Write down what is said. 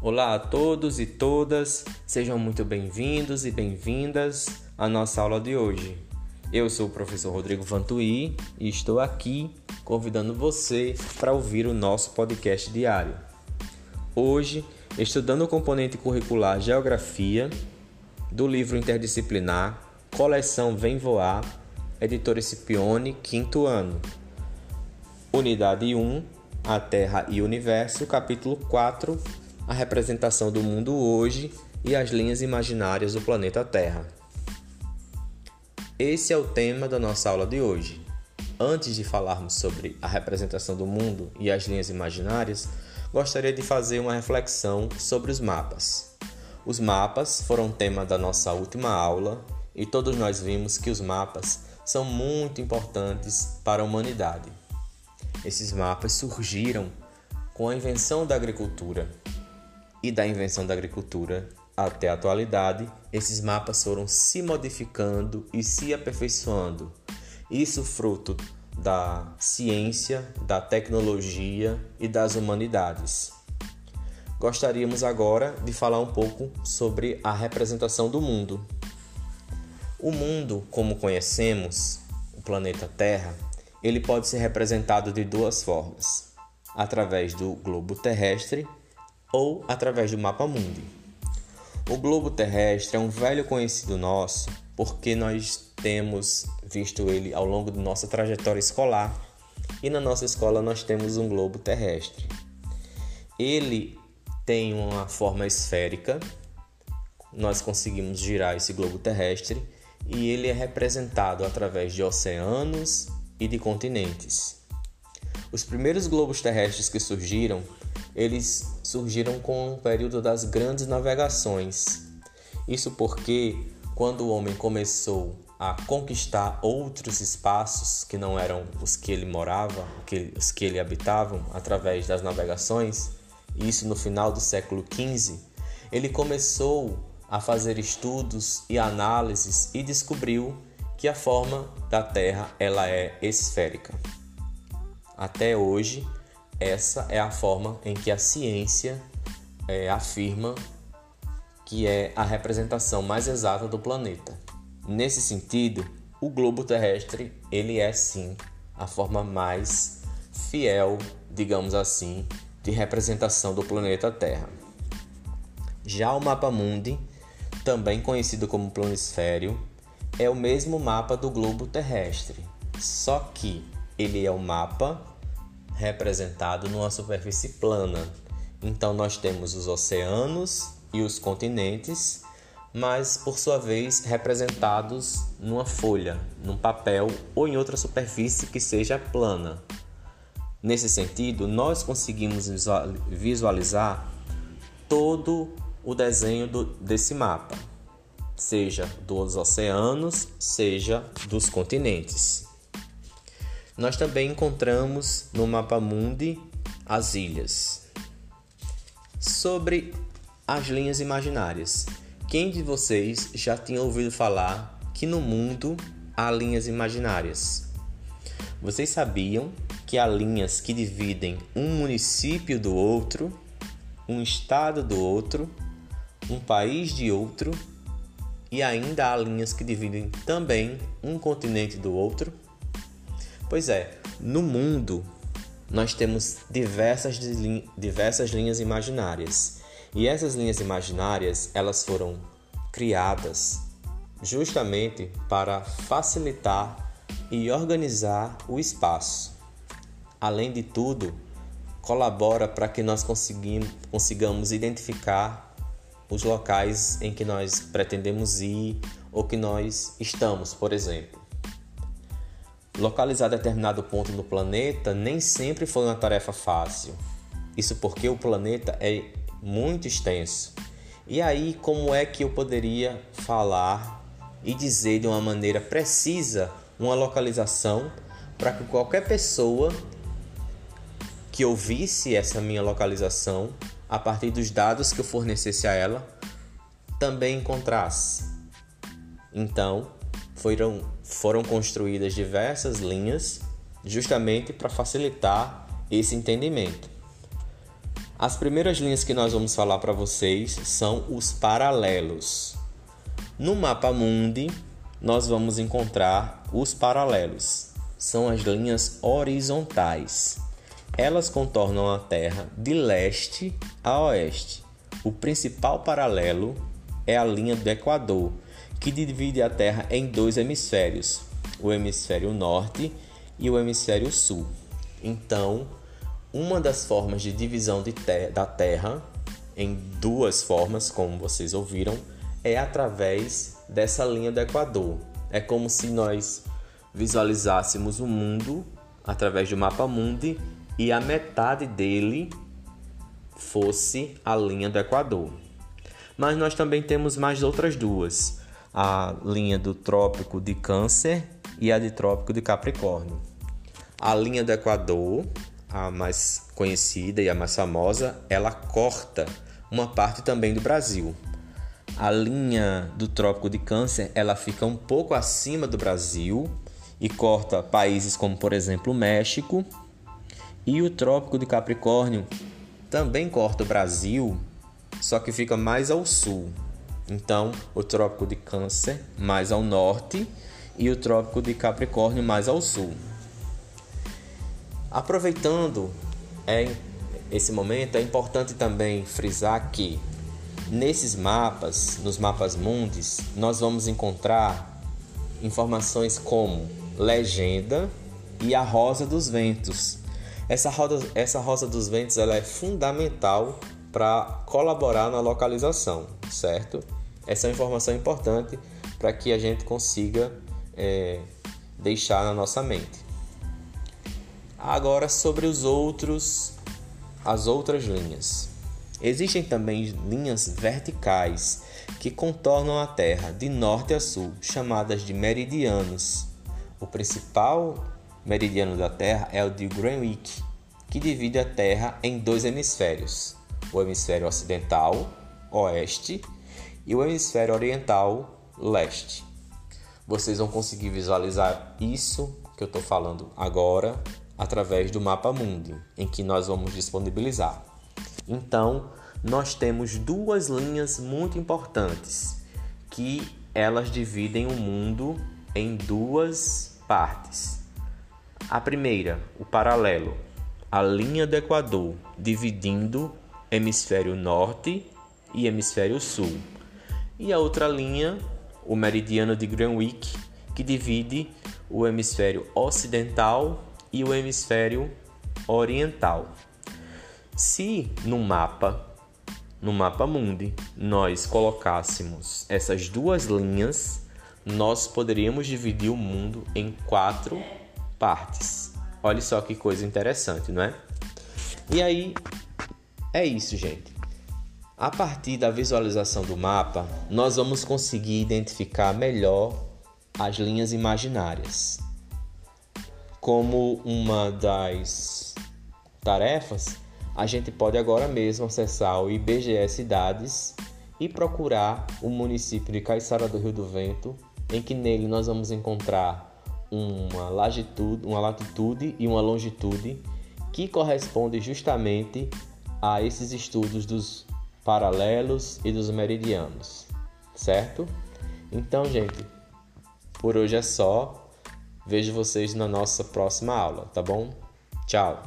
Olá a todos e todas, sejam muito bem-vindos e bem-vindas à nossa aula de hoje. Eu sou o professor Rodrigo Vantuí e estou aqui convidando você para ouvir o nosso podcast diário. Hoje, estudando o componente curricular Geografia do livro interdisciplinar Coleção Vem Voar, editora Scipione, quinto ano. Unidade 1, A Terra e Universo, capítulo 4 a representação do mundo hoje e as linhas imaginárias do planeta Terra. Esse é o tema da nossa aula de hoje. Antes de falarmos sobre a representação do mundo e as linhas imaginárias, gostaria de fazer uma reflexão sobre os mapas. Os mapas foram tema da nossa última aula e todos nós vimos que os mapas são muito importantes para a humanidade. Esses mapas surgiram com a invenção da agricultura e da invenção da agricultura até a atualidade, esses mapas foram se modificando e se aperfeiçoando. Isso fruto da ciência, da tecnologia e das humanidades. Gostaríamos agora de falar um pouco sobre a representação do mundo. O mundo, como conhecemos, o planeta Terra, ele pode ser representado de duas formas: através do globo terrestre ou através do mapa mundi. O globo terrestre é um velho conhecido nosso porque nós temos visto ele ao longo de nossa trajetória escolar e na nossa escola nós temos um globo terrestre. Ele tem uma forma esférica, nós conseguimos girar esse globo terrestre e ele é representado através de oceanos e de continentes. Os primeiros globos terrestres que surgiram eles surgiram com o período das grandes navegações. Isso porque, quando o homem começou a conquistar outros espaços que não eram os que ele morava, os que ele habitava, através das navegações, isso no final do século XV, ele começou a fazer estudos e análises e descobriu que a forma da Terra ela é esférica. Até hoje, essa é a forma em que a ciência é, afirma que é a representação mais exata do planeta. Nesse sentido, o globo terrestre ele é sim a forma mais fiel, digamos assim, de representação do planeta Terra. Já o mapa mundi, também conhecido como planisfério, é o mesmo mapa do globo terrestre, só que ele é o mapa representado numa superfície plana. Então nós temos os oceanos e os continentes, mas por sua vez representados numa folha, num papel ou em outra superfície que seja plana. Nesse sentido, nós conseguimos visualizar todo o desenho do, desse mapa, seja dos oceanos, seja dos continentes. Nós também encontramos no mapa mundi as ilhas. Sobre as linhas imaginárias. Quem de vocês já tinha ouvido falar que no mundo há linhas imaginárias? Vocês sabiam que há linhas que dividem um município do outro, um estado do outro, um país de outro e ainda há linhas que dividem também um continente do outro? Pois é, no mundo nós temos diversas, diversas linhas imaginárias. E essas linhas imaginárias, elas foram criadas justamente para facilitar e organizar o espaço. Além de tudo, colabora para que nós consigamos identificar os locais em que nós pretendemos ir ou que nós estamos, por exemplo. Localizar determinado ponto no planeta nem sempre foi uma tarefa fácil. Isso porque o planeta é muito extenso. E aí, como é que eu poderia falar e dizer de uma maneira precisa uma localização para que qualquer pessoa que ouvisse essa minha localização, a partir dos dados que eu fornecesse a ela, também encontrasse? Então, foram, foram construídas diversas linhas justamente para facilitar esse entendimento. As primeiras linhas que nós vamos falar para vocês são os paralelos. No mapa mundi, nós vamos encontrar os paralelos. São as linhas horizontais. Elas contornam a Terra de leste a oeste. O principal paralelo é a linha do Equador, que divide a Terra em dois hemisférios, o hemisfério norte e o hemisfério sul. Então, uma das formas de divisão de ter da Terra, em duas formas, como vocês ouviram, é através dessa linha do Equador. É como se nós visualizássemos o mundo através do mapa mundi e a metade dele fosse a linha do Equador. Mas nós também temos mais outras duas: a linha do Trópico de Câncer e a de Trópico de Capricórnio. A linha do Equador, a mais conhecida e a mais famosa, ela corta uma parte também do Brasil. A linha do Trópico de Câncer, ela fica um pouco acima do Brasil e corta países como, por exemplo, o México. E o Trópico de Capricórnio também corta o Brasil, só que fica mais ao sul. Então, o Trópico de Câncer mais ao norte e o Trópico de Capricórnio mais ao sul. Aproveitando é, esse momento, é importante também frisar que nesses mapas, nos mapas mundis, nós vamos encontrar informações como legenda e a rosa dos ventos. Essa rosa, essa rosa dos ventos ela é fundamental para colaborar na localização, certo? Essa é uma informação importante para que a gente consiga é, deixar na nossa mente. Agora sobre os outros, as outras linhas. Existem também linhas verticais que contornam a Terra de norte a sul, chamadas de meridianos. O principal meridiano da Terra é o de Greenwich, que divide a Terra em dois hemisférios: o hemisfério ocidental, oeste, e o hemisfério oriental, leste. Vocês vão conseguir visualizar isso que eu estou falando agora através do mapa mundi, em que nós vamos disponibilizar. Então, nós temos duas linhas muito importantes que elas dividem o mundo em duas partes. A primeira, o paralelo, a linha do Equador, dividindo hemisfério norte e hemisfério sul. E a outra linha, o meridiano de Greenwich, que divide o hemisfério ocidental e o hemisfério oriental. Se no mapa, no mapa mundi, nós colocássemos essas duas linhas, nós poderíamos dividir o mundo em quatro partes. Olha só que coisa interessante, não é? E aí é isso, gente. A partir da visualização do mapa, nós vamos conseguir identificar melhor as linhas imaginárias como uma das tarefas, a gente pode agora mesmo acessar o IBGE Cidades e procurar o município de Caiçara do Rio do Vento, em que nele nós vamos encontrar uma latitude, uma latitude e uma longitude que corresponde justamente a esses estudos dos paralelos e dos meridianos, certo? Então, gente, por hoje é só. Vejo vocês na nossa próxima aula, tá bom? Tchau!